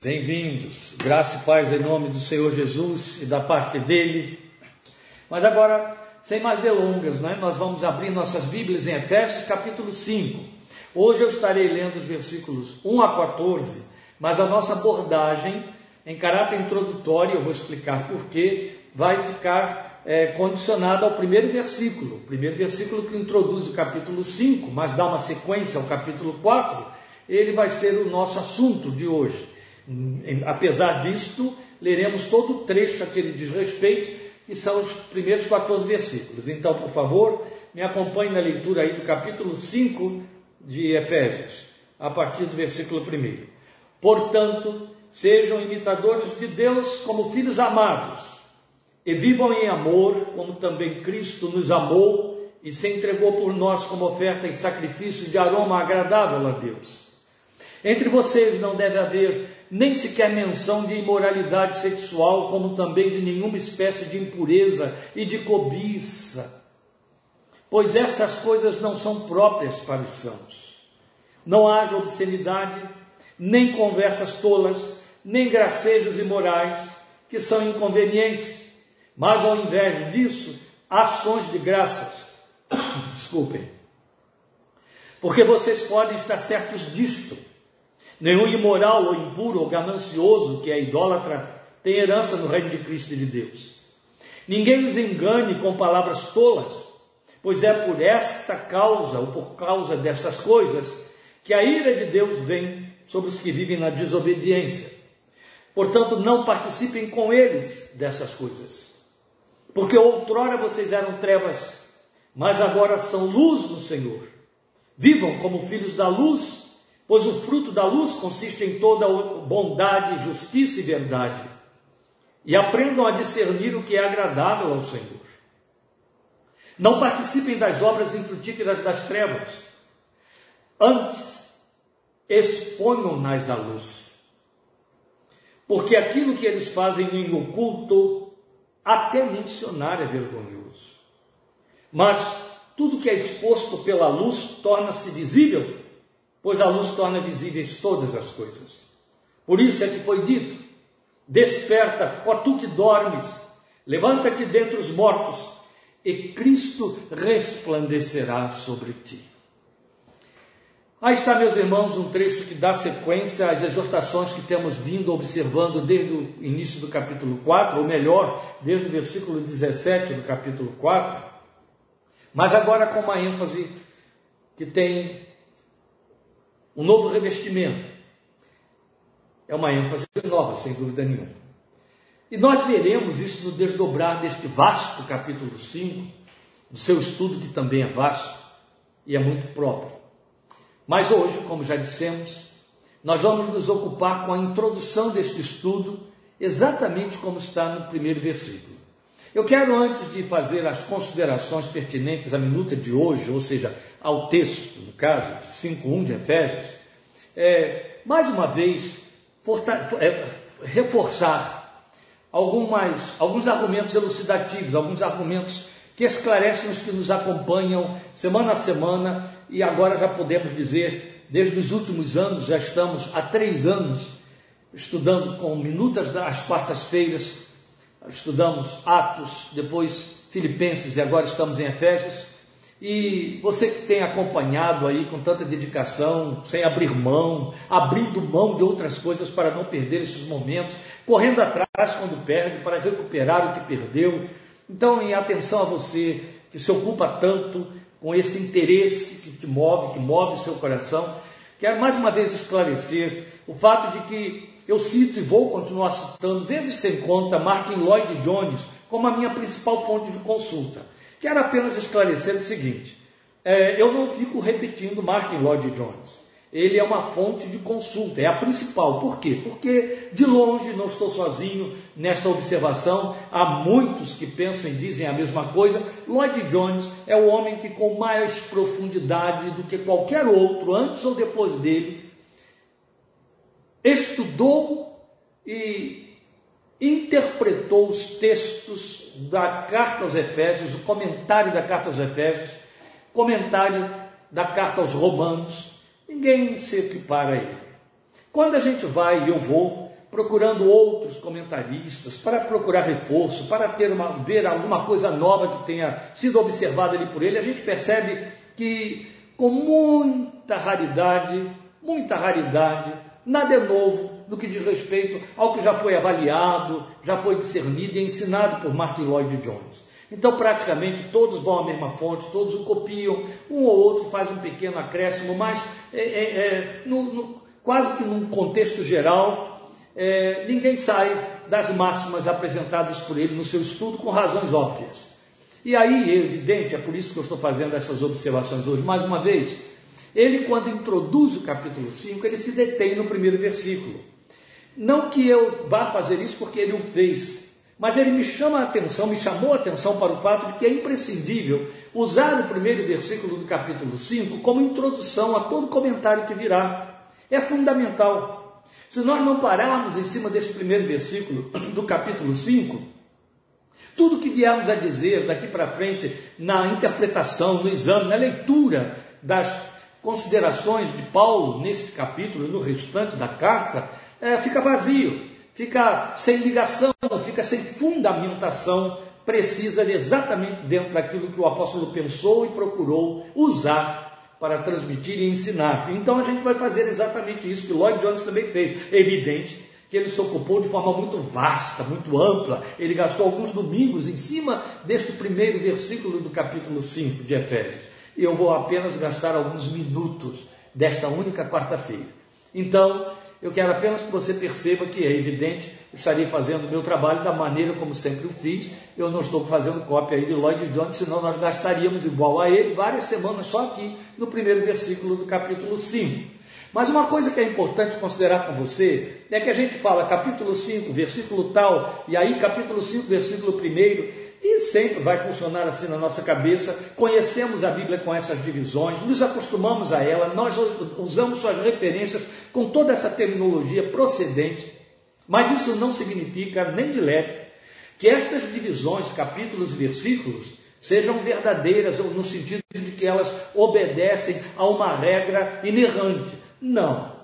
Bem-vindos, graça e paz em nome do Senhor Jesus e da parte dele. Mas agora, sem mais delongas, né, nós vamos abrir nossas Bíblias em Efésios capítulo 5. Hoje eu estarei lendo os versículos 1 a 14, mas a nossa abordagem, em caráter introdutório, eu vou explicar porquê, vai ficar é, condicionada ao primeiro versículo. O primeiro versículo que introduz o capítulo 5, mas dá uma sequência ao capítulo 4, ele vai ser o nosso assunto de hoje. Apesar disto, leremos todo o trecho a que ele diz respeito, que são os primeiros 14 versículos. Então, por favor, me acompanhe na leitura aí do capítulo 5 de Efésios, a partir do versículo 1. Portanto, sejam imitadores de Deus como filhos amados, e vivam em amor, como também Cristo nos amou e se entregou por nós como oferta e sacrifício de aroma agradável a Deus. Entre vocês não deve haver nem sequer menção de imoralidade sexual, como também de nenhuma espécie de impureza e de cobiça, pois essas coisas não são próprias para os sãos. Não haja obscenidade, nem conversas tolas, nem gracejos imorais, que são inconvenientes, mas ao invés disso, ações de graças. Desculpem. Porque vocês podem estar certos disto Nenhum imoral ou impuro ou ganancioso que é idólatra tem herança no reino de Cristo e de Deus. Ninguém os engane com palavras tolas, pois é por esta causa ou por causa dessas coisas que a ira de Deus vem sobre os que vivem na desobediência. Portanto, não participem com eles dessas coisas. Porque outrora vocês eram trevas, mas agora são luz no Senhor. Vivam como filhos da luz pois o fruto da luz consiste em toda bondade, justiça e verdade. E aprendam a discernir o que é agradável ao Senhor. Não participem das obras infrutíferas das trevas. Antes, exponham-nas à luz. Porque aquilo que eles fazem em oculto, até mencionar é vergonhoso. Mas tudo que é exposto pela luz torna-se visível pois a luz torna visíveis todas as coisas. Por isso é que foi dito: Desperta, ó tu que dormes, levanta-te dentre os mortos, e Cristo resplandecerá sobre ti. Aí está, meus irmãos, um trecho que dá sequência às exortações que temos vindo observando desde o início do capítulo 4, ou melhor, desde o versículo 17 do capítulo 4, mas agora com uma ênfase que tem um novo revestimento. É uma ênfase nova, sem dúvida nenhuma. E nós veremos isso no desdobrar deste vasto capítulo 5, do seu estudo, que também é vasto e é muito próprio. Mas hoje, como já dissemos, nós vamos nos ocupar com a introdução deste estudo, exatamente como está no primeiro versículo. Eu quero, antes de fazer as considerações pertinentes à minuta de hoje, ou seja, ao texto, no caso, 5.1 de Efésios, é, mais uma vez, é, reforçar algumas, alguns argumentos elucidativos, alguns argumentos que esclarecem os que nos acompanham semana a semana e agora já podemos dizer, desde os últimos anos, já estamos há três anos estudando com minutas das quartas-feiras, estudamos Atos, depois Filipenses e agora estamos em Efésios. E você que tem acompanhado aí com tanta dedicação, sem abrir mão, abrindo mão de outras coisas para não perder esses momentos, correndo atrás quando perde para recuperar o que perdeu. Então, em atenção a você que se ocupa tanto com esse interesse que te move, que move seu coração, quero mais uma vez esclarecer o fato de que eu cito e vou continuar citando, vezes sem conta, Martin Lloyd Jones como a minha principal fonte de consulta. Quero apenas esclarecer o seguinte: é, eu não fico repetindo Martin Lloyd Jones. Ele é uma fonte de consulta, é a principal. Por quê? Porque de longe não estou sozinho nesta observação. Há muitos que pensam e dizem a mesma coisa. Lloyd Jones é o homem que, com mais profundidade do que qualquer outro, antes ou depois dele, estudou e interpretou os textos da carta aos Efésios, o comentário da carta aos Efésios, comentário da carta aos Romanos. Ninguém se equipara a ele. Quando a gente vai, e eu vou, procurando outros comentaristas, para procurar reforço, para ter uma, ver alguma coisa nova que tenha sido observada ali por ele, a gente percebe que com muita raridade, muita raridade, nada é novo no que diz respeito ao que já foi avaliado, já foi discernido e ensinado por Martin Lloyd Jones. Então, praticamente todos vão à mesma fonte, todos o copiam, um ou outro faz um pequeno acréscimo, mas é, é, é, no, no, quase que num contexto geral, é, ninguém sai das máximas apresentadas por ele no seu estudo com razões óbvias. E aí, é evidente, é por isso que eu estou fazendo essas observações hoje, mais uma vez, ele, quando introduz o capítulo 5, ele se detém no primeiro versículo. Não que eu vá fazer isso porque ele o fez, mas ele me chama a atenção, me chamou a atenção para o fato de que é imprescindível usar o primeiro versículo do capítulo 5 como introdução a todo comentário que virá. É fundamental. Se nós não pararmos em cima desse primeiro versículo do capítulo 5, tudo que viermos a dizer daqui para frente na interpretação, no exame, na leitura das considerações de Paulo nesse capítulo e no restante da carta, é, fica vazio fica sem ligação, fica sem fundamentação precisa exatamente dentro daquilo que o apóstolo pensou e procurou usar para transmitir e ensinar. Então a gente vai fazer exatamente isso que Lloyd Jones também fez. É evidente que ele se ocupou de forma muito vasta, muito ampla. Ele gastou alguns domingos em cima deste primeiro versículo do capítulo 5 de Efésios. Eu vou apenas gastar alguns minutos desta única quarta-feira. Então, eu quero apenas que você perceba que é evidente, estarei fazendo o meu trabalho da maneira como sempre o fiz. Eu não estou fazendo cópia aí de Lloyd Jones, senão nós gastaríamos igual a ele várias semanas só aqui no primeiro versículo do capítulo 5. Mas uma coisa que é importante considerar com você é que a gente fala capítulo 5, versículo tal, e aí capítulo 5, versículo 1, e sempre vai funcionar assim na nossa cabeça. Conhecemos a Bíblia com essas divisões, nos acostumamos a ela, nós usamos suas referências com toda essa terminologia procedente, mas isso não significa nem de leve que estas divisões, capítulos e versículos, sejam verdadeiras no sentido de que elas obedecem a uma regra inerrante. Não.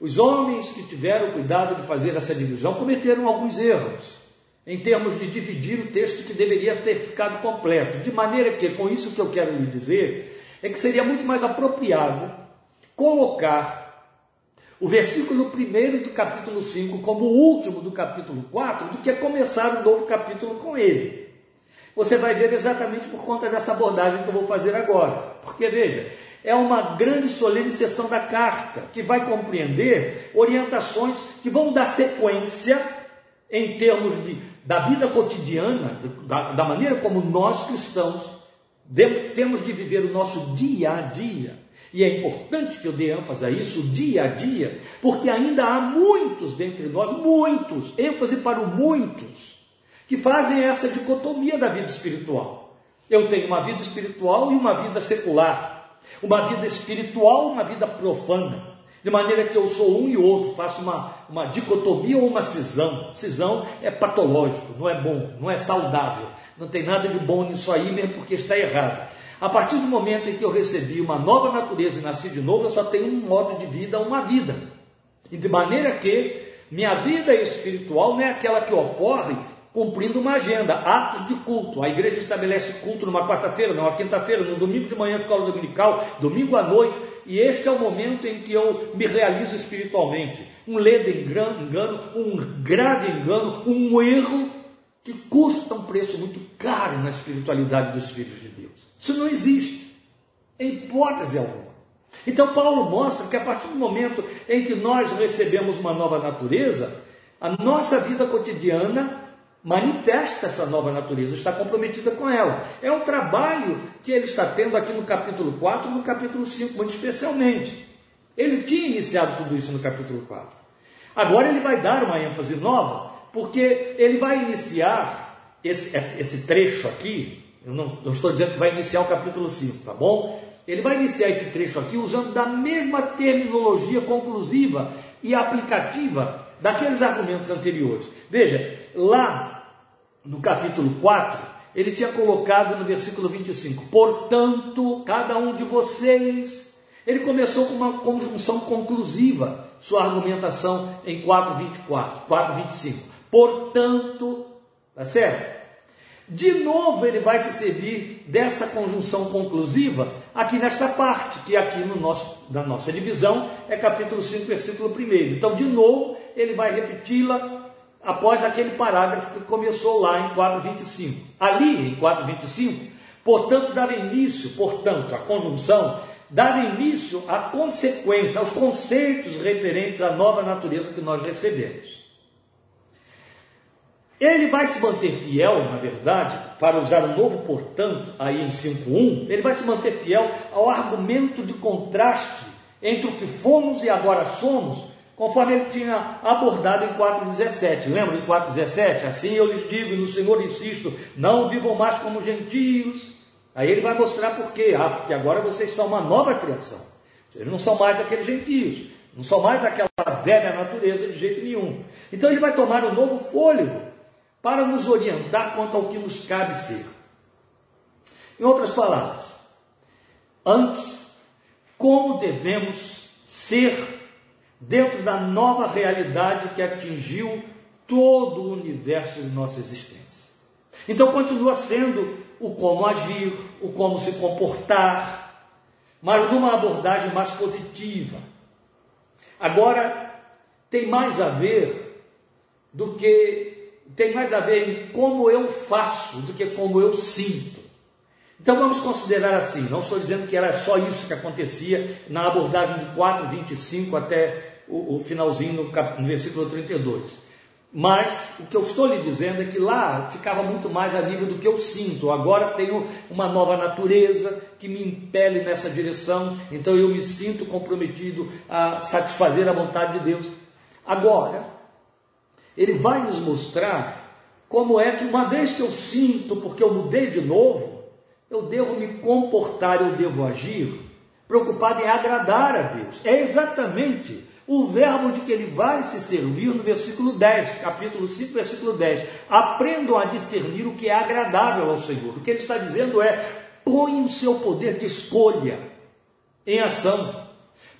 Os homens que tiveram cuidado de fazer essa divisão cometeram alguns erros em termos de dividir o texto que deveria ter ficado completo. De maneira que, com isso que eu quero lhe dizer, é que seria muito mais apropriado colocar o versículo 1 do capítulo 5 como o último do capítulo 4 do que começar um novo capítulo com ele. Você vai ver exatamente por conta dessa abordagem que eu vou fazer agora. Porque, veja, é uma grande solene sessão da carta que vai compreender orientações que vão dar sequência em termos de da vida cotidiana, da, da maneira como nós cristãos temos de viver o nosso dia a dia. E é importante que eu dê ênfase a isso, dia a dia, porque ainda há muitos dentre nós, muitos, ênfase para o muitos, que fazem essa dicotomia da vida espiritual. Eu tenho uma vida espiritual e uma vida secular, uma vida espiritual, uma vida profana. De maneira que eu sou um e outro, faço uma, uma dicotomia ou uma cisão. Cisão é patológico, não é bom, não é saudável. Não tem nada de bom nisso aí, mesmo porque está errado. A partir do momento em que eu recebi uma nova natureza e nasci de novo, eu só tenho um modo de vida, uma vida. E de maneira que minha vida espiritual não é aquela que ocorre cumprindo uma agenda, atos de culto. A igreja estabelece culto numa quarta-feira, numa quinta-feira, no domingo de manhã, escola dominical, domingo à noite, e este é o momento em que eu me realizo espiritualmente. Um ledo engano, um grave engano, um erro que custa um preço muito caro na espiritualidade dos filhos de Deus. Isso não existe, em hipótese alguma. Então, Paulo mostra que a partir do momento em que nós recebemos uma nova natureza, a nossa vida cotidiana manifesta essa nova natureza, está comprometida com ela. É um trabalho que ele está tendo aqui no capítulo 4 no capítulo 5, muito especialmente. Ele tinha iniciado tudo isso no capítulo 4. Agora ele vai dar uma ênfase nova, porque ele vai iniciar esse, esse trecho aqui. Eu não, estou dizendo que vai iniciar o capítulo 5, tá bom? Ele vai iniciar esse trecho aqui usando da mesma terminologia conclusiva e aplicativa daqueles argumentos anteriores. Veja, lá no capítulo 4, ele tinha colocado no versículo 25: Portanto, cada um de vocês. Ele começou com uma conjunção conclusiva, sua argumentação em 4:24, 4:25. Portanto, tá certo? De novo ele vai se servir dessa conjunção conclusiva aqui nesta parte, que aqui no nosso, na nossa divisão é capítulo 5, versículo 1. Então, de novo, ele vai repeti-la após aquele parágrafo que começou lá em 4:25. Ali, em 4:25, portanto, dava início, portanto, a conjunção dava início à consequência, aos conceitos referentes à nova natureza que nós recebemos. Ele vai se manter fiel, na verdade, para usar o novo portanto, aí em 5.1, ele vai se manter fiel ao argumento de contraste entre o que fomos e agora somos, conforme ele tinha abordado em 4.17. Lembra de 4.17? Assim eu lhes digo, e no Senhor insisto, não vivam mais como gentios. Aí ele vai mostrar por quê. Ah, porque agora vocês são uma nova criação. Vocês não são mais aqueles gentios, não são mais aquela velha natureza de jeito nenhum. Então ele vai tomar um novo fôlego para nos orientar quanto ao que nos cabe ser. Em outras palavras, antes, como devemos ser dentro da nova realidade que atingiu todo o universo de nossa existência. Então continua sendo o como agir, o como se comportar, mas numa abordagem mais positiva. Agora tem mais a ver do que tem mais a ver em como eu faço do que como eu sinto. Então vamos considerar assim, não estou dizendo que era só isso que acontecia na abordagem de 4, 25 até o, o finalzinho no, cap, no versículo 32. Mas o que eu estou lhe dizendo é que lá ficava muito mais a nível do que eu sinto. Agora tenho uma nova natureza que me impele nessa direção, então eu me sinto comprometido a satisfazer a vontade de Deus. Agora, ele vai nos mostrar como é que, uma vez que eu sinto, porque eu mudei de novo, eu devo me comportar, eu devo agir, preocupado em agradar a Deus. É exatamente o verbo de que ele vai se servir no versículo 10, capítulo 5, versículo 10. Aprendam a discernir o que é agradável ao Senhor. O que ele está dizendo é: põe o seu poder de escolha em ação,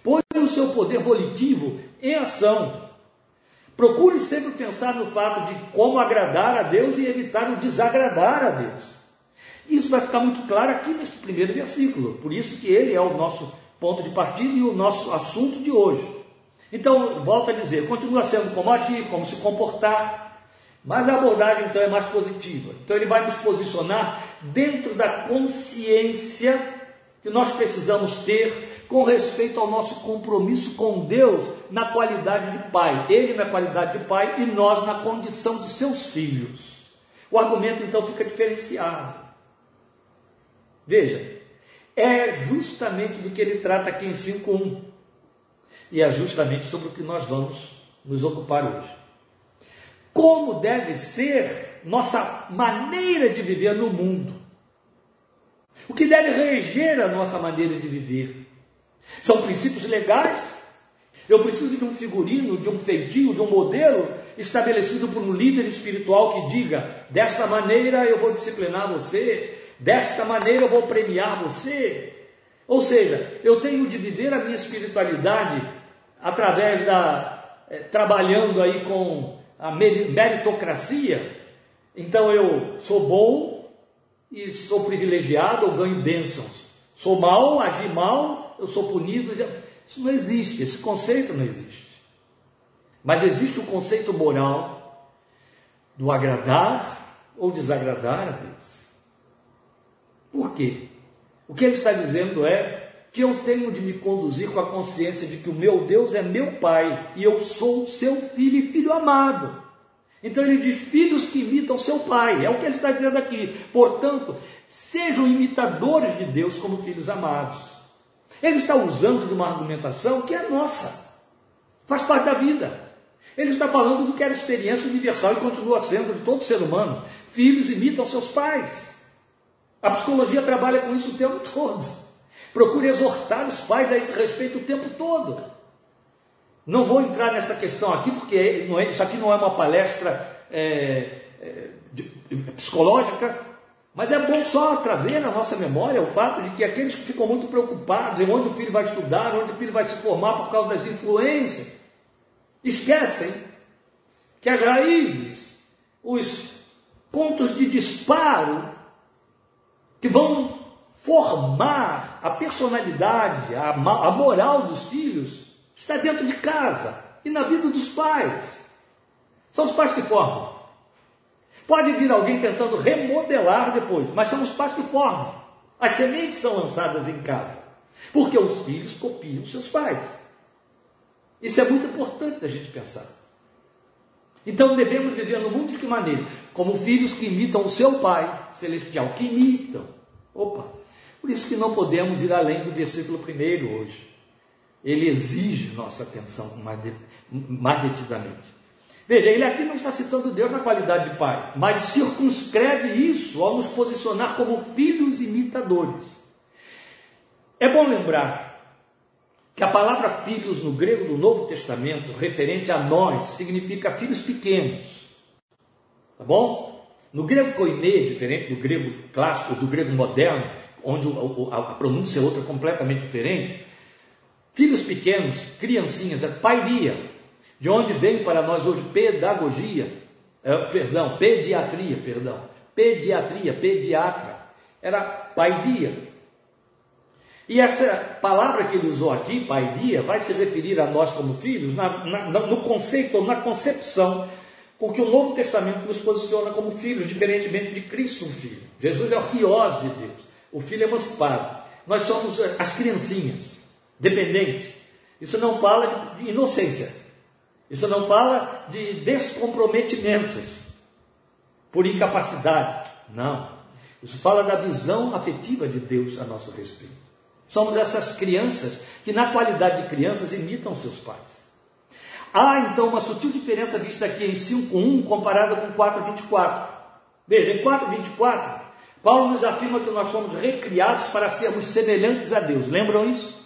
põe o seu poder volitivo em ação. Procure sempre pensar no fato de como agradar a Deus e evitar o desagradar a Deus. Isso vai ficar muito claro aqui neste primeiro versículo, por isso que ele é o nosso ponto de partida e o nosso assunto de hoje. Então, volta a dizer, continua sendo como agir, como se comportar, mas a abordagem então é mais positiva. Então ele vai nos posicionar dentro da consciência que nós precisamos ter com respeito ao nosso compromisso com Deus na qualidade de pai, ele na qualidade de pai e nós na condição de seus filhos. O argumento então fica diferenciado. Veja, é justamente do que ele trata aqui em 5.1 e é justamente sobre o que nós vamos nos ocupar hoje. Como deve ser nossa maneira de viver no mundo? O que deve reger a nossa maneira de viver? São princípios legais. Eu preciso de um figurino, de um feitio, de um modelo estabelecido por um líder espiritual que diga: desta maneira eu vou disciplinar você, desta maneira eu vou premiar você. Ou seja, eu tenho de viver a minha espiritualidade através da é, trabalhando aí com a meritocracia. Então eu sou bom e sou privilegiado, ou ganho bênçãos. Sou mal, agi mal eu sou punido. Isso não existe, esse conceito não existe. Mas existe o conceito moral do agradar ou desagradar a Deus. Por quê? O que ele está dizendo é que eu tenho de me conduzir com a consciência de que o meu Deus é meu Pai e eu sou seu filho e filho amado. Então ele diz: filhos que imitam seu pai, é o que ele está dizendo aqui. Portanto, sejam imitadores de Deus como filhos amados. Ele está usando de uma argumentação que é nossa, faz parte da vida. Ele está falando do que era experiência universal e continua sendo de todo ser humano. Filhos imitam seus pais. A psicologia trabalha com isso o tempo todo. Procura exortar os pais a esse respeito o tempo todo. Não vou entrar nessa questão aqui, porque é, isso aqui não é uma palestra é, é, de, psicológica, mas é bom só trazer na nossa memória o fato de que aqueles que ficam muito preocupados em onde o filho vai estudar, onde o filho vai se formar por causa das influências, esquecem que as raízes, os pontos de disparo que vão formar a personalidade, a, a moral dos filhos, está dentro de casa e na vida dos pais. São os pais que formam. Pode vir alguém tentando remodelar depois, mas são os pais que formam. As sementes são lançadas em casa, porque os filhos copiam seus pais. Isso é muito importante da gente pensar. Então devemos viver no mundo de que maneira? Como filhos que imitam o seu Pai celestial, que imitam. Opa! Por isso que não podemos ir além do versículo primeiro hoje. Ele exige nossa atenção mais detidamente. Veja, ele aqui não está citando Deus na qualidade de pai, mas circunscreve isso ao nos posicionar como filhos imitadores. É bom lembrar que a palavra filhos no grego do Novo Testamento, referente a nós, significa filhos pequenos. Tá bom? No grego koine, diferente do grego clássico, do grego moderno, onde a pronúncia é outra completamente diferente, filhos pequenos, criancinhas, é pairia, de onde vem para nós hoje pedagogia, é, perdão, pediatria, perdão, pediatria, pediatra, era paidia, e essa palavra que ele usou aqui, pai dia, vai se referir a nós como filhos na, na, no conceito ou na concepção com que o Novo Testamento nos posiciona como filhos, diferentemente de Cristo, o Filho. Jesus é o riós de Deus, o Filho é emancipado. Nós somos as criancinhas, dependentes. Isso não fala de inocência, isso não fala de descomprometimentos por incapacidade, não. Isso fala da visão afetiva de Deus a nosso respeito. Somos essas crianças que, na qualidade de crianças, imitam seus pais. Há então uma sutil diferença vista aqui em 5.1 comparada com 4.24. Veja, em 4.24, Paulo nos afirma que nós somos recriados para sermos semelhantes a Deus. Lembram isso?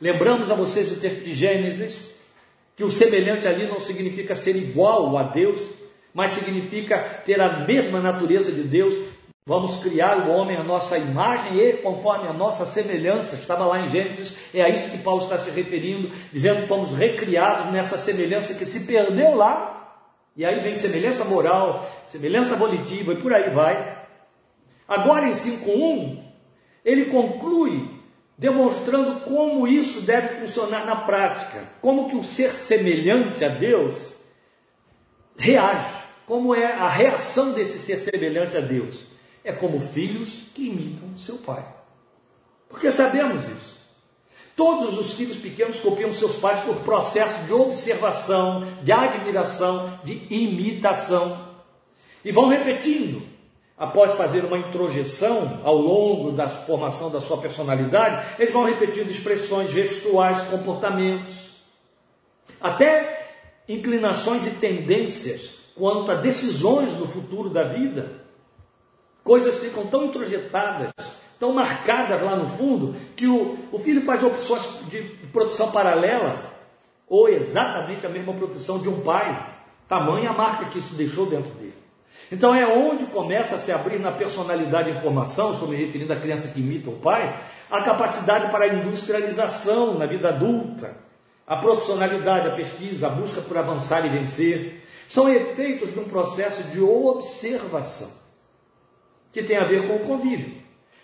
Lembramos a vocês o texto de Gênesis, que o semelhante ali não significa ser igual a Deus, mas significa ter a mesma natureza de Deus, Vamos criar o homem à nossa imagem e conforme a nossa semelhança. Estava lá em Gênesis, é a isso que Paulo está se referindo, dizendo que fomos recriados nessa semelhança que se perdeu lá. E aí vem semelhança moral, semelhança volitiva e por aí vai. Agora em 5.1, ele conclui demonstrando como isso deve funcionar na prática, como que o ser semelhante a Deus reage, como é a reação desse ser semelhante a Deus é como filhos que imitam seu pai. Porque sabemos isso. Todos os filhos pequenos copiam seus pais por processo de observação, de admiração, de imitação. E vão repetindo. Após fazer uma introjeção ao longo da formação da sua personalidade, eles vão repetindo expressões gestuais, comportamentos, até inclinações e tendências quanto a decisões no futuro da vida. Coisas ficam tão introjetadas, tão marcadas lá no fundo, que o, o filho faz opções de profissão paralela, ou exatamente a mesma profissão de um pai. Tamanha a marca que isso deixou dentro dele. Então é onde começa a se abrir na personalidade e informação, estou me referindo à criança que imita o pai, a capacidade para a industrialização na vida adulta, a profissionalidade, a pesquisa, a busca por avançar e vencer. São efeitos de um processo de observação que tem a ver com o convívio,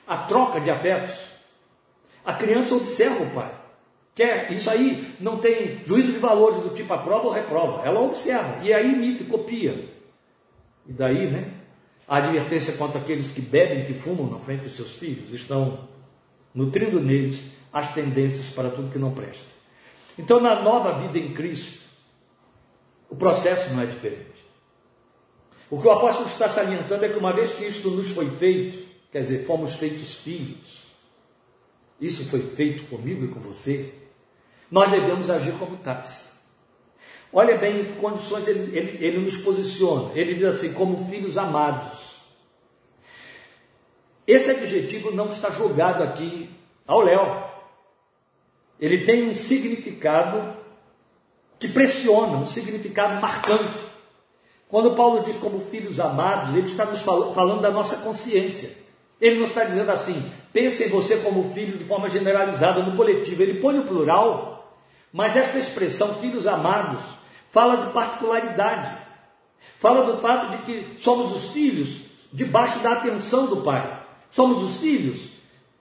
a troca de afetos. A criança observa o pai. Quer, isso aí não tem juízo de valores do tipo aprova ou reprova. Ela observa e aí imita e copia. E daí, né? A advertência quanto àqueles que bebem, que fumam na frente dos seus filhos, estão nutrindo neles as tendências para tudo que não presta. Então, na nova vida em Cristo, o processo não é diferente. O que o apóstolo está salientando é que uma vez que isto nos foi feito, quer dizer, fomos feitos filhos, isso foi feito comigo e com você, nós devemos agir como tais. Olha bem em que condições ele, ele, ele nos posiciona. Ele diz assim, como filhos amados. Esse adjetivo não está jogado aqui ao léu. Ele tem um significado que pressiona, um significado marcante. Quando Paulo diz como filhos amados, ele está nos falando da nossa consciência. Ele não está dizendo assim, pense em você como filho de forma generalizada, no coletivo. Ele põe o plural, mas esta expressão, filhos amados, fala de particularidade, fala do fato de que somos os filhos debaixo da atenção do Pai, somos os filhos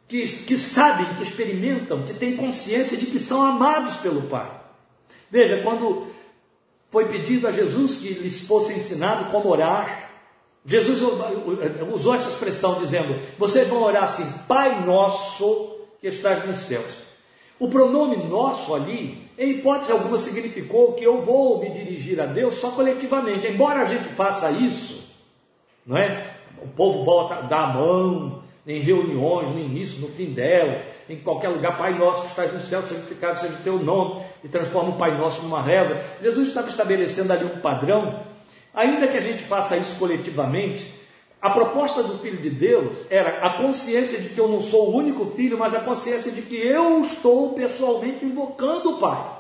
que, que sabem, que experimentam, que têm consciência de que são amados pelo Pai. Veja, quando foi pedido a Jesus que lhes fosse ensinado como orar, Jesus usou essa expressão dizendo: Vocês vão orar assim, Pai nosso que estás nos céus. O pronome nosso ali, em hipótese alguma, significou que eu vou me dirigir a Deus só coletivamente. Embora a gente faça isso, não é? O povo bota, dá a mão em reuniões, no início, no fim dela, em qualquer lugar, Pai nosso que estás no céu, santificado seja o teu nome, e transforma o Pai nosso numa reza. Jesus estava estabelecendo ali um padrão, ainda que a gente faça isso coletivamente, a proposta do Filho de Deus era a consciência de que eu não sou o único filho, mas a consciência de que eu estou pessoalmente invocando o Pai.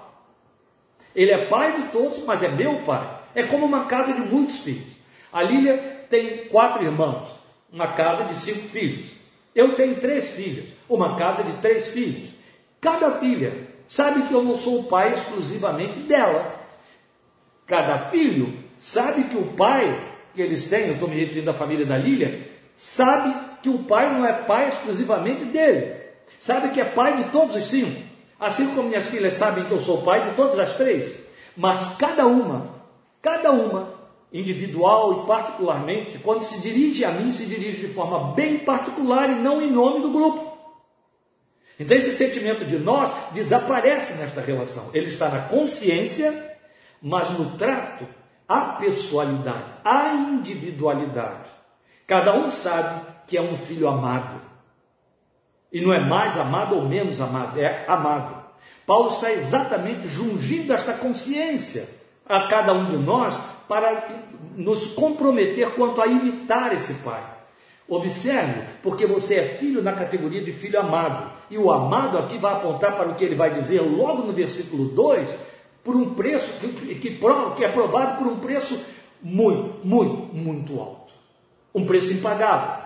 Ele é pai de todos, mas é meu pai. É como uma casa de muitos filhos. A Lília tem quatro irmãos, uma casa de cinco filhos. Eu tenho três filhas, uma casa de três filhos. Cada filha sabe que eu não sou o pai exclusivamente dela. Cada filho sabe que o pai que eles têm, eu estou me referindo à família da Lília, sabe que o pai não é pai exclusivamente dele. Sabe que é pai de todos os cinco. Assim como minhas filhas sabem que eu sou pai de todas as três. Mas cada uma, cada uma, individual e particularmente, quando se dirige a mim, se dirige de forma bem particular e não em nome do grupo. Então esse sentimento de nós desaparece nesta relação. Ele está na consciência, mas no trato a pessoalidade, a individualidade. Cada um sabe que é um filho amado. E não é mais amado ou menos amado, é amado. Paulo está exatamente jungindo esta consciência a cada um de nós para nos comprometer quanto a imitar esse Pai. Observe, porque você é filho na categoria de filho amado. E o amado aqui vai apontar para o que ele vai dizer logo no versículo 2, por um preço que, que, que é provado por um preço muito, muito, muito alto. Um preço impagável.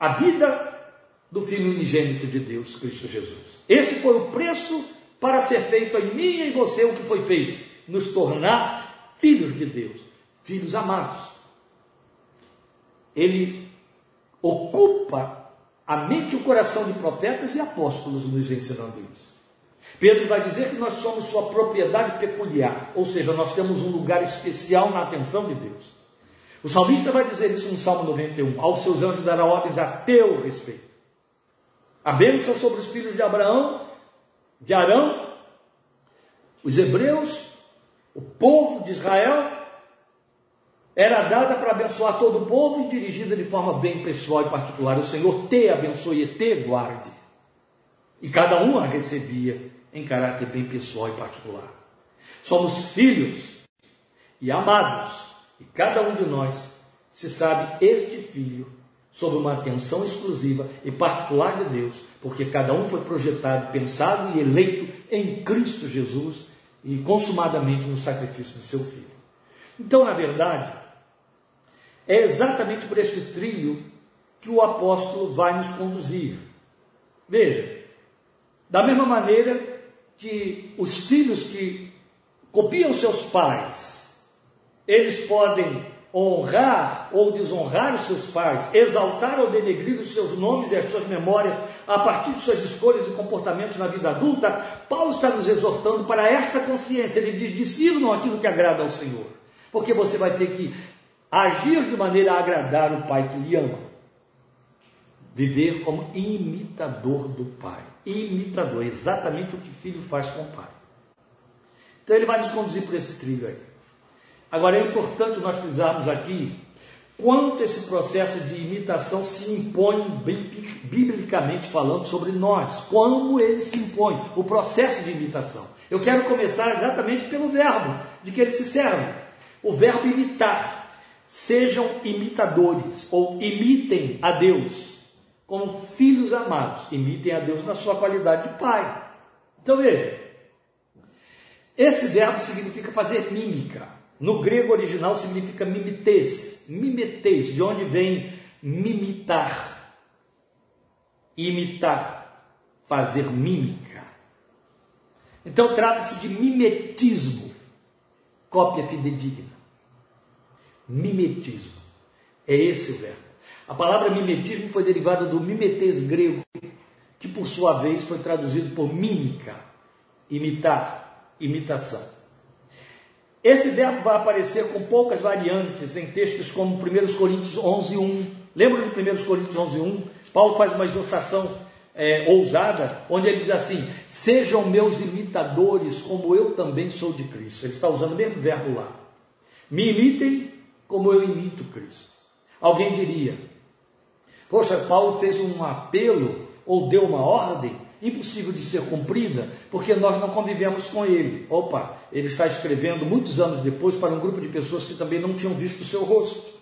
A vida do Filho unigênito de Deus, Cristo Jesus. Esse foi o preço para ser feito em mim e em você o que foi feito, nos tornar filhos de Deus, filhos amados. Ele ocupa a mente e o coração de profetas e apóstolos nos ensinando isso. Pedro vai dizer que nós somos sua propriedade peculiar, ou seja, nós temos um lugar especial na atenção de Deus. O salmista vai dizer isso no Salmo 91: Aos seus anjos dará ordens a teu respeito. A bênção sobre os filhos de Abraão, de Arão, os hebreus, o povo de Israel, era dada para abençoar todo o povo e dirigida de forma bem pessoal e particular. O Senhor te abençoe e te guarde. E cada um a recebia em caráter bem pessoal e particular. Somos filhos e amados, e cada um de nós se sabe este filho sob uma atenção exclusiva e particular de Deus, porque cada um foi projetado, pensado e eleito em Cristo Jesus e consumadamente no sacrifício do seu filho. Então, na verdade, é exatamente por este trilho que o apóstolo vai nos conduzir. Veja, da mesma maneira que os filhos que copiam seus pais, eles podem honrar ou desonrar os seus pais, exaltar ou denegrir os seus nomes e as suas memórias a partir de suas escolhas e comportamentos na vida adulta, Paulo está nos exortando para esta consciência. Ele diz: discernam aquilo que agrada ao Senhor, porque você vai ter que agir de maneira a agradar o Pai que lhe ama, viver como imitador do Pai imitador, exatamente o que filho faz com o pai. Então ele vai nos conduzir por esse trilho aí. Agora é importante nós frisarmos aqui quanto esse processo de imitação se impõe biblicamente falando sobre nós, como ele se impõe, o processo de imitação. Eu quero começar exatamente pelo verbo de que ele se serve. O verbo imitar. Sejam imitadores ou imitem a Deus como filhos amados, imitem a Deus na sua qualidade de pai. Então veja, esse verbo significa fazer mímica. No grego original significa mimetes, mimetes, de onde vem mimitar, imitar, fazer mímica. Então trata-se de mimetismo. cópia fidedigna. Mimetismo. É esse o verbo. A palavra mimetismo foi derivada do mimetes grego, que por sua vez foi traduzido por mímica, imitar, imitação. Esse verbo vai aparecer com poucas variantes em textos como 1 Coríntios 11, 1. Lembra de 1 Coríntios 11, 1? Paulo faz uma exortação é, ousada, onde ele diz assim: Sejam meus imitadores, como eu também sou de Cristo. Ele está usando o mesmo verbo lá. Me imitem como eu imito Cristo. Alguém diria: Poxa, Paulo fez um apelo ou deu uma ordem impossível de ser cumprida, porque nós não convivemos com ele. Opa, ele está escrevendo muitos anos depois para um grupo de pessoas que também não tinham visto o seu rosto.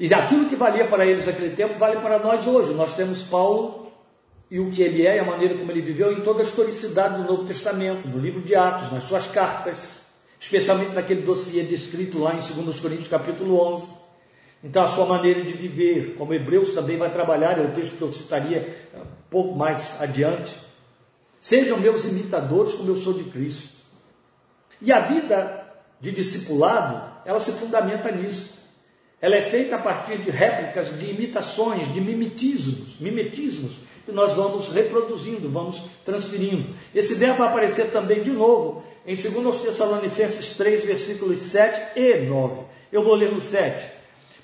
E aquilo que valia para eles naquele tempo vale para nós hoje. Nós temos Paulo e o que ele é a maneira como ele viveu em toda a historicidade do Novo Testamento, no livro de Atos, nas suas cartas, especialmente naquele dossiê descrito lá em 2 Coríntios capítulo 11. Então, a sua maneira de viver, como Hebreus também vai trabalhar, é o texto que eu citaria um pouco mais adiante. Sejam meus imitadores, como eu sou de Cristo. E a vida de discipulado, ela se fundamenta nisso. Ela é feita a partir de réplicas, de imitações, de mimetismos, mimetismos que nós vamos reproduzindo, vamos transferindo. Esse verbo vai aparecer também de novo em 2 Tessalonicenses 3, versículos 7 e 9. Eu vou ler no 7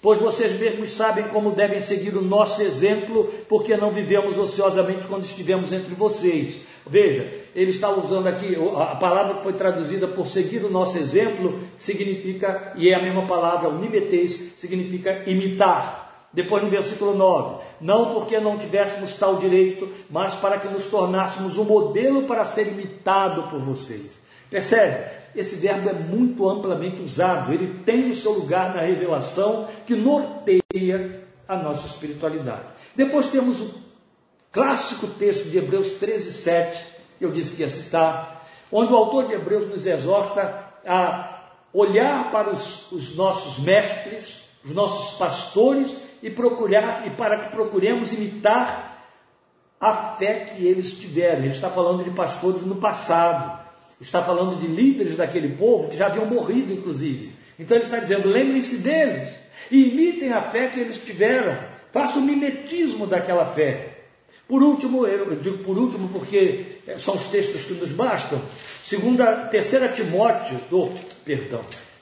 pois vocês mesmos sabem como devem seguir o nosso exemplo, porque não vivemos ociosamente quando estivemos entre vocês. Veja, ele está usando aqui a palavra que foi traduzida por seguir o nosso exemplo, significa, e é a mesma palavra, o mimeteis, significa imitar. Depois no versículo 9: Não porque não tivéssemos tal direito, mas para que nos tornássemos um modelo para ser imitado por vocês. Percebe? Esse verbo é muito amplamente usado, ele tem o seu lugar na revelação que norteia a nossa espiritualidade. Depois temos o clássico texto de Hebreus 13, 7, que eu disse que ia citar, onde o autor de Hebreus nos exorta a olhar para os, os nossos mestres, os nossos pastores e procurar e para que procuremos imitar a fé que eles tiveram. Ele está falando de pastores no passado. Está falando de líderes daquele povo que já haviam morrido, inclusive. Então ele está dizendo: lembrem-se deles e imitem a fé que eles tiveram. Façam o mimetismo daquela fé. Por último, eu digo por último porque eh, são os textos que nos bastam. Segunda, terceira Timóteo, oh, perdão,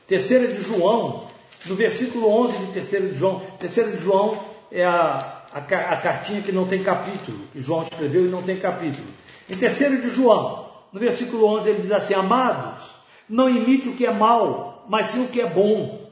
terceira de João, no versículo 11 de terceira de João. Terceira de João é a, a, a cartinha que não tem capítulo, que João escreveu e não tem capítulo. Em terceira de João, no versículo 11 ele diz assim: Amados, não imite o que é mal, mas sim o que é bom.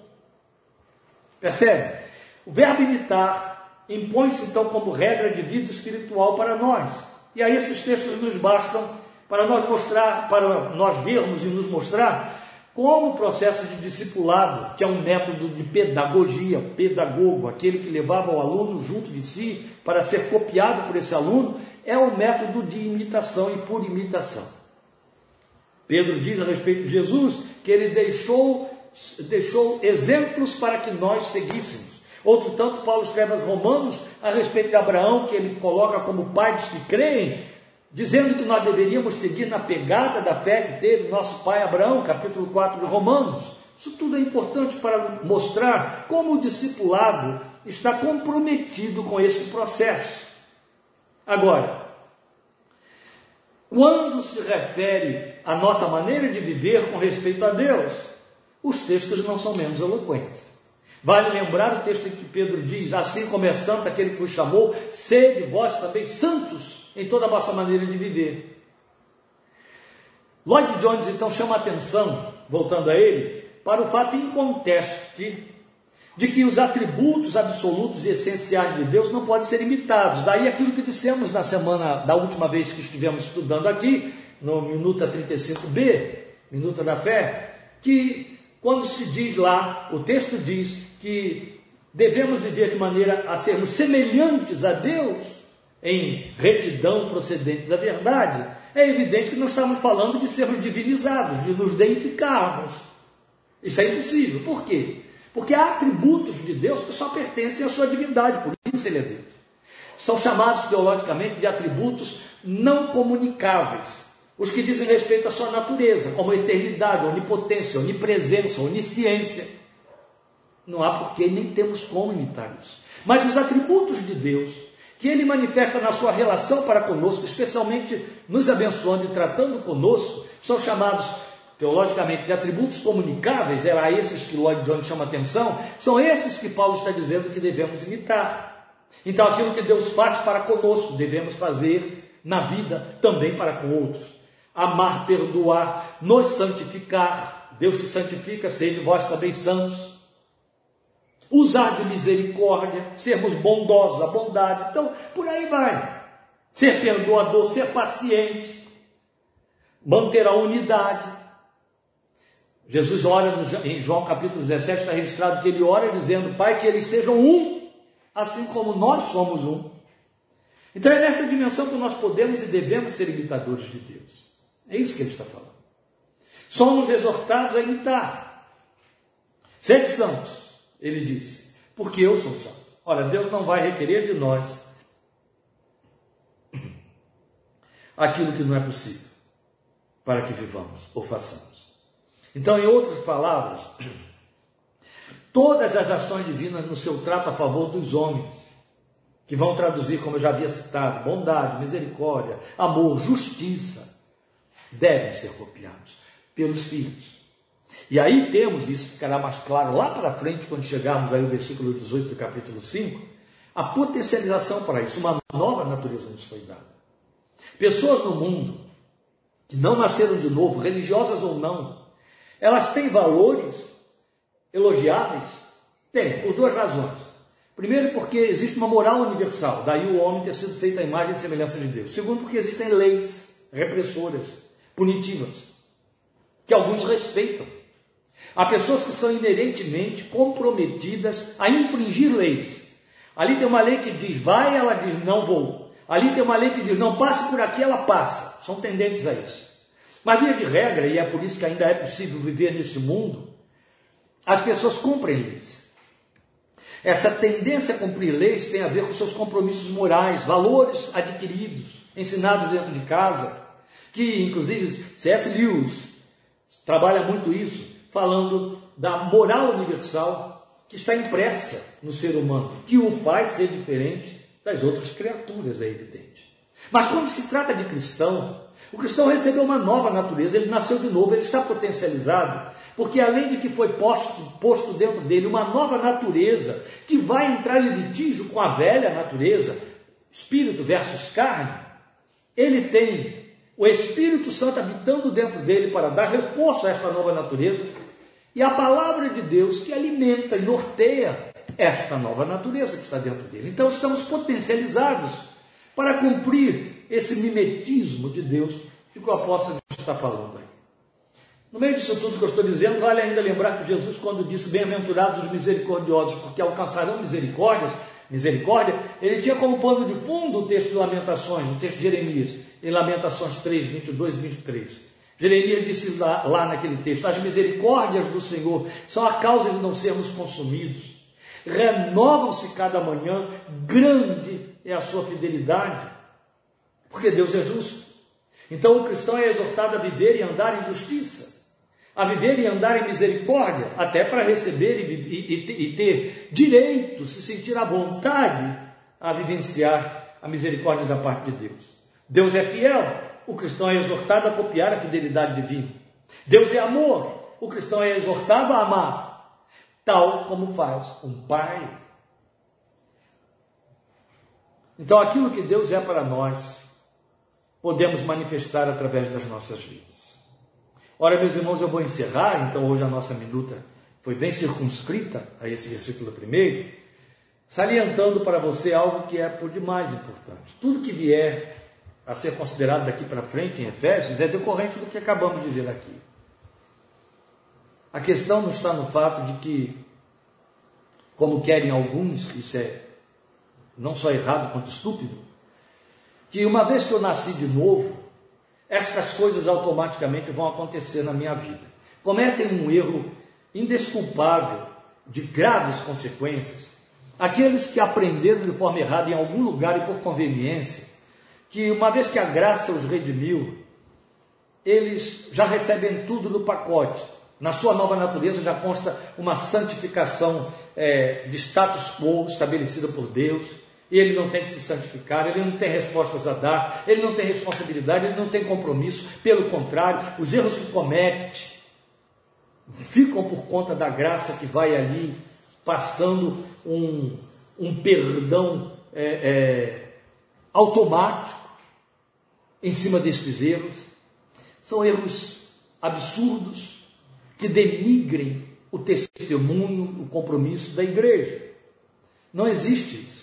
Percebe? O verbo imitar impõe-se então como regra de vida espiritual para nós. E aí esses textos nos bastam para nós mostrar, para nós vermos e nos mostrar como o processo de discipulado, que é um método de pedagogia, pedagogo, aquele que levava o aluno junto de si para ser copiado por esse aluno, é um método de imitação e por imitação. Pedro diz a respeito de Jesus que ele deixou, deixou exemplos para que nós seguíssemos. Outro tanto, Paulo escreve aos Romanos a respeito de Abraão, que ele coloca como pai dos que creem, dizendo que nós deveríamos seguir na pegada da fé que teve nosso pai Abraão, capítulo 4 de Romanos. Isso tudo é importante para mostrar como o discipulado está comprometido com esse processo. Agora, quando se refere à nossa maneira de viver com respeito a Deus, os textos não são menos eloquentes. Vale lembrar o texto em que Pedro diz: Assim como é santo aquele que vos chamou, sede vós também santos em toda a vossa maneira de viver. Lloyd Jones então chama a atenção, voltando a ele, para o fato inconteste de que os atributos absolutos e essenciais de Deus não podem ser imitados. Daí aquilo que dissemos na semana da última vez que estivemos estudando aqui, no Minuta 35b, Minuta da Fé, que quando se diz lá, o texto diz que devemos viver de maneira a sermos semelhantes a Deus em retidão procedente da verdade, é evidente que não estamos falando de sermos divinizados, de nos deificarmos. Isso é impossível. Por quê? Porque há atributos de Deus que só pertencem à sua divindade, por isso ele é Deus. São chamados teologicamente de atributos não comunicáveis. os que dizem respeito à sua natureza, como eternidade, onipotência, onipresença, onisciência. Não há porquê, nem temos como imitar isso. Mas os atributos de Deus, que Ele manifesta na sua relação para conosco, especialmente nos abençoando e tratando conosco, são chamados teologicamente de atributos comunicáveis, era a esses que Lloyd Jones chama atenção, são esses que Paulo está dizendo que devemos imitar. Então, aquilo que Deus faz para conosco, devemos fazer na vida também para com outros amar, perdoar, nos santificar. Deus se santifica, sede vós também santos. Usar de misericórdia, sermos bondosos, a bondade. Então, por aí vai. Ser perdoador, ser paciente, manter a unidade. Jesus ora em João capítulo 17, está registrado que ele ora dizendo, Pai, que eles sejam um, assim como nós somos um. Então é nesta dimensão que nós podemos e devemos ser imitadores de Deus. É isso que ele está falando. Somos exortados a imitar. Sede santos, ele disse, porque eu sou santo. Olha, Deus não vai requerer de nós aquilo que não é possível para que vivamos ou façamos. Então, em outras palavras, todas as ações divinas no seu trato a favor dos homens, que vão traduzir, como eu já havia citado, bondade, misericórdia, amor, justiça, devem ser copiados pelos filhos. E aí temos, isso ficará mais claro lá para frente, quando chegarmos aí ao versículo 18 do capítulo 5, a potencialização para isso, uma nova natureza nos foi dada. Pessoas no mundo que não nasceram de novo, religiosas ou não, elas têm valores elogiáveis? Tem, por duas razões. Primeiro, porque existe uma moral universal, daí o homem ter sido feito à imagem e semelhança de Deus. Segundo, porque existem leis repressoras punitivas, que alguns respeitam. Há pessoas que são inerentemente comprometidas a infringir leis. Ali tem uma lei que diz vai, ela diz não vou. Ali tem uma lei que diz não passe por aqui, ela passa. São tendentes a isso. Mas via de regra, e é por isso que ainda é possível viver nesse mundo, as pessoas cumprem leis. Essa tendência a cumprir leis tem a ver com seus compromissos morais, valores adquiridos, ensinados dentro de casa, que inclusive C.S. Lewis trabalha muito isso, falando da moral universal que está impressa no ser humano, que o faz ser diferente das outras criaturas, é evidente. Mas quando se trata de cristão, o cristão recebeu uma nova natureza, ele nasceu de novo, ele está potencializado, porque além de que foi posto, posto dentro dele uma nova natureza, que vai entrar em litígio com a velha natureza, espírito versus carne, ele tem o Espírito Santo habitando dentro dele para dar reforço a esta nova natureza, e a palavra de Deus que alimenta e norteia esta nova natureza que está dentro dele. Então estamos potencializados para cumprir esse mimetismo de Deus que o apóstolo está falando aí. No meio disso tudo que eu estou dizendo, vale ainda lembrar que Jesus, quando disse bem-aventurados os misericordiosos, porque alcançarão misericórdias, misericórdia, ele tinha como pano de fundo o texto de Lamentações, o texto de Jeremias em Lamentações 3, 22 e 23. Jeremias disse lá, lá naquele texto: As misericórdias do Senhor são a causa de não sermos consumidos. Renovam-se cada manhã, grande é a sua fidelidade, porque Deus é justo. Então o cristão é exortado a viver e andar em justiça, a viver e andar em misericórdia, até para receber e, e, e ter direito, se sentir à vontade a vivenciar a misericórdia da parte de Deus. Deus é fiel, o cristão é exortado a copiar a fidelidade divina. Deus é amor, o cristão é exortado a amar, tal como faz um pai. Então, aquilo que Deus é para nós, podemos manifestar através das nossas vidas. Ora, meus irmãos, eu vou encerrar, então hoje a nossa minuta foi bem circunscrita a esse versículo primeiro, salientando para você algo que é por demais importante. Tudo que vier a ser considerado daqui para frente em Efésios é decorrente do que acabamos de ver aqui. A questão não está no fato de que, como querem alguns, isso é não só errado quanto estúpido, que uma vez que eu nasci de novo, estas coisas automaticamente vão acontecer na minha vida. Cometem um erro indesculpável, de graves consequências, aqueles que aprenderam de forma errada em algum lugar e por conveniência, que uma vez que a graça os redimiu, eles já recebem tudo no pacote. Na sua nova natureza já consta uma santificação é, de status quo estabelecida por Deus. E ele não tem que se santificar, ele não tem respostas a dar, ele não tem responsabilidade, ele não tem compromisso. Pelo contrário, os erros que comete ficam por conta da graça que vai ali passando um, um perdão é, é, automático em cima desses erros. São erros absurdos que denigrem o testemunho, o compromisso da igreja. Não existe isso.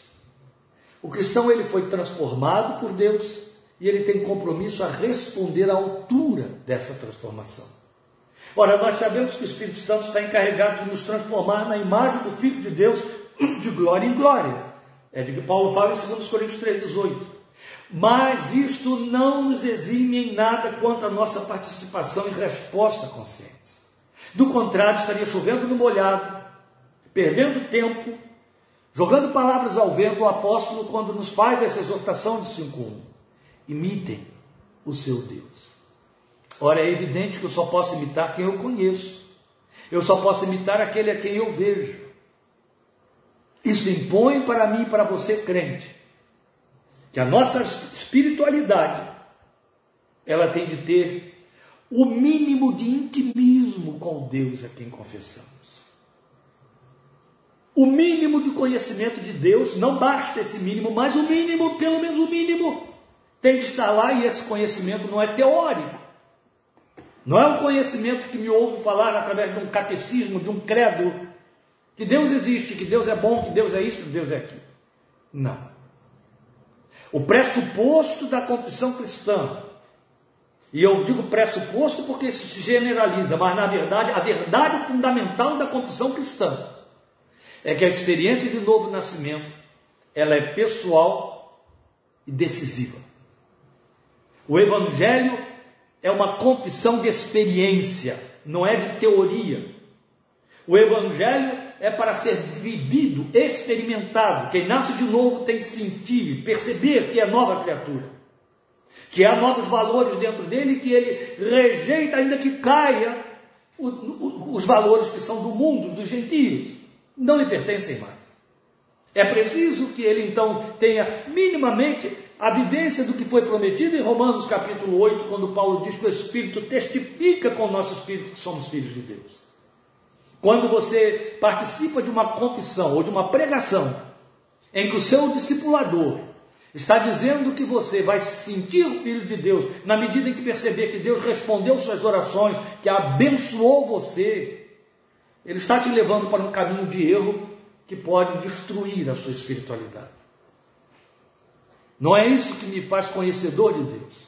O cristão ele foi transformado por Deus e ele tem compromisso a responder à altura dessa transformação. Ora, nós sabemos que o Espírito Santo está encarregado de nos transformar na imagem do Filho de Deus de glória em glória. É de que Paulo fala em 2 Coríntios 3,18. Mas isto não nos exime em nada quanto à nossa participação em resposta consciente. Do contrário, estaria chovendo no molhado, perdendo tempo, jogando palavras ao vento, o apóstolo, quando nos faz essa exortação de 5.1. Imitem o seu Deus. Ora, é evidente que eu só posso imitar quem eu conheço. Eu só posso imitar aquele a quem eu vejo. Isso impõe para mim e para você, crente, que a nossa espiritualidade ela tem de ter o mínimo de intimismo com Deus a quem confessamos. O mínimo de conhecimento de Deus, não basta esse mínimo, mas o mínimo, pelo menos o mínimo, tem de estar lá e esse conhecimento não é teórico. Não é um conhecimento que me ouvo falar através de um catecismo, de um credo, que Deus existe, que Deus é bom, que Deus é isso, que Deus é aquilo. Não. O pressuposto da confissão cristã, e eu digo pressuposto porque isso se generaliza, mas na verdade, a verdade fundamental da confissão cristã é que a experiência de novo nascimento, ela é pessoal e decisiva. O evangelho é uma confissão de experiência, não é de teoria. O evangelho é para ser vivido, experimentado. Quem nasce de novo tem que sentir, perceber que é nova criatura, que há novos valores dentro dele que ele rejeita, ainda que caia os valores que são do mundo, dos gentios, não lhe pertencem mais. É preciso que ele então tenha minimamente a vivência do que foi prometido em Romanos capítulo 8, quando Paulo diz que o Espírito testifica com o nosso Espírito que somos filhos de Deus. Quando você participa de uma confissão ou de uma pregação em que o seu discipulador está dizendo que você vai se sentir o filho de Deus na medida em que perceber que Deus respondeu suas orações, que abençoou você, ele está te levando para um caminho de erro que pode destruir a sua espiritualidade. Não é isso que me faz conhecedor de Deus.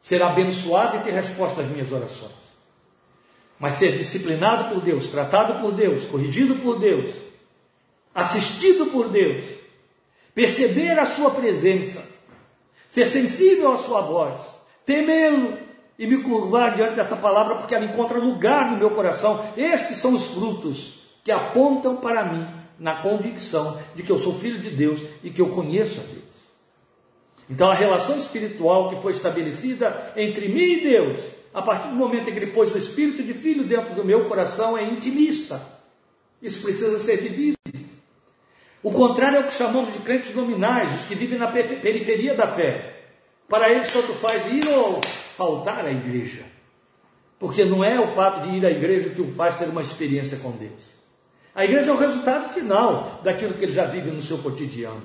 Ser abençoado e ter resposta às minhas orações mas ser disciplinado por Deus, tratado por Deus, corrigido por Deus, assistido por Deus, perceber a sua presença, ser sensível à sua voz, temê-lo e me curvar diante dessa palavra porque ela encontra lugar no meu coração. Estes são os frutos que apontam para mim na convicção de que eu sou filho de Deus e que eu conheço a Deus. Então a relação espiritual que foi estabelecida entre mim e Deus a partir do momento em que ele pôs o espírito de filho dentro do meu coração, é intimista. Isso precisa ser vivido. O contrário é o que chamamos de crentes nominais, os que vivem na periferia da fé. Para eles, tanto faz ir ou faltar à igreja. Porque não é o fato de ir à igreja que o faz ter uma experiência com Deus. A igreja é o resultado final daquilo que ele já vive no seu cotidiano.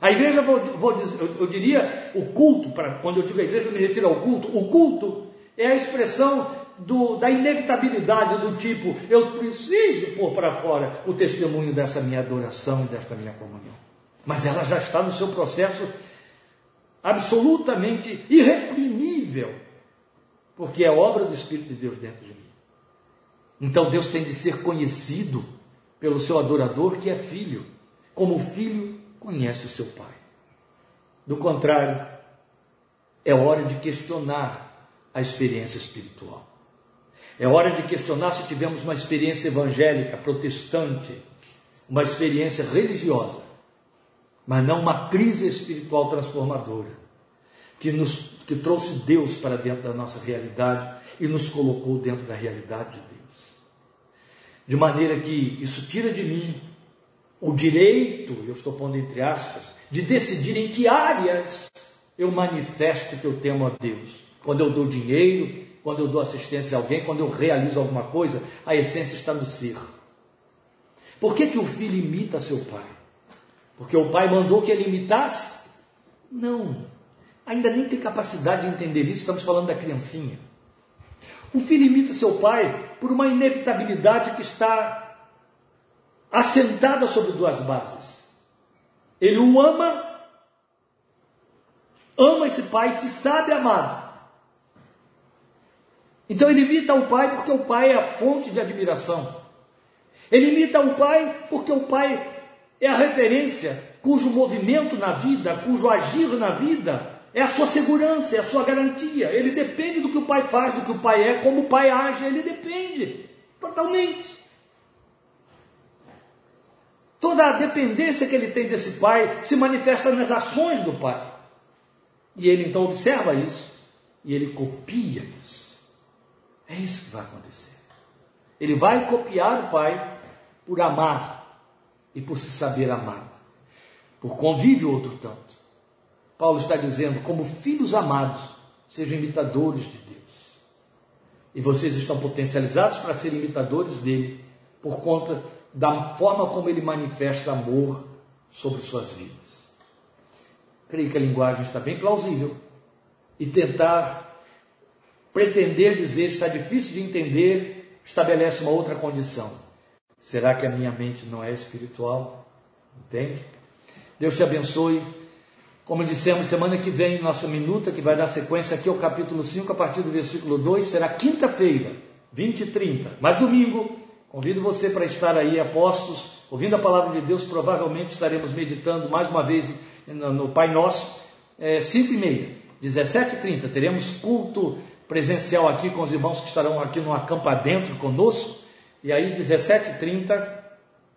A igreja, vou, vou dizer, eu, eu, diria, o culto, para, quando eu digo a igreja, eu me refiro ao culto. O culto é a expressão do, da inevitabilidade do tipo, eu preciso pôr para fora o testemunho dessa minha adoração e desta minha comunhão. Mas ela já está no seu processo absolutamente irreprimível, porque é obra do Espírito de Deus dentro de mim. Então Deus tem de ser conhecido pelo seu adorador que é filho, como o filho conhece o seu pai. Do contrário, é hora de questionar a experiência espiritual. É hora de questionar se tivemos uma experiência evangélica, protestante, uma experiência religiosa, mas não uma crise espiritual transformadora, que nos que trouxe Deus para dentro da nossa realidade e nos colocou dentro da realidade de Deus. De maneira que isso tira de mim o direito, eu estou pondo entre aspas, de decidir em que áreas eu manifesto que eu temo a Deus. Quando eu dou dinheiro, quando eu dou assistência a alguém, quando eu realizo alguma coisa, a essência está no ser. Por que, que o filho imita seu pai? Porque o pai mandou que ele imitasse? Não. Ainda nem tem capacidade de entender isso, estamos falando da criancinha. O filho imita seu pai por uma inevitabilidade que está assentada sobre duas bases. Ele o ama, ama esse pai, se sabe amado. Então ele imita o pai porque o pai é a fonte de admiração. Ele imita o pai porque o pai é a referência cujo movimento na vida, cujo agir na vida é a sua segurança, é a sua garantia. Ele depende do que o pai faz, do que o pai é, como o pai age, ele depende totalmente. Toda a dependência que ele tem desse pai se manifesta nas ações do pai. E ele então observa isso e ele copia isso. É isso que vai acontecer. Ele vai copiar o pai por amar e por se saber amado, por convívio outro tanto. Paulo está dizendo, como filhos amados, sejam imitadores de Deus. E vocês estão potencializados para serem imitadores dele, por conta da forma como ele manifesta amor sobre suas vidas. Creio que a linguagem está bem plausível. E tentar pretender dizer está difícil de entender, estabelece uma outra condição Será que a minha mente não é espiritual? Entende? Deus te abençoe. Como dissemos, semana que vem, nossa minuta, que vai dar sequência aqui ao capítulo 5, a partir do versículo 2, será quinta-feira, 20 e 30. Mas domingo, convido você para estar aí, apostos, ouvindo a palavra de Deus. Provavelmente estaremos meditando mais uma vez no Pai Nosso, é, 5 e meia, 17 e 30. Teremos culto presencial aqui com os irmãos que estarão aqui no acampa dentro conosco. E aí, 17h30,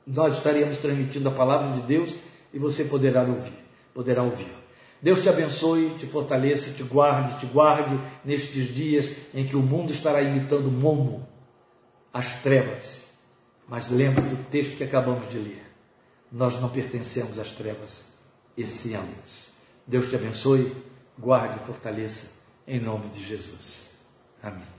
nós estaremos transmitindo a palavra de Deus e você poderá ouvir, poderá ouvir. Deus te abençoe, te fortaleça, te guarde, te guarde nestes dias em que o mundo estará imitando Momo, as trevas. Mas lembre do texto que acabamos de ler. Nós não pertencemos às trevas, esse ambos. Deus te abençoe, guarde e fortaleça, em nome de Jesus. Amém.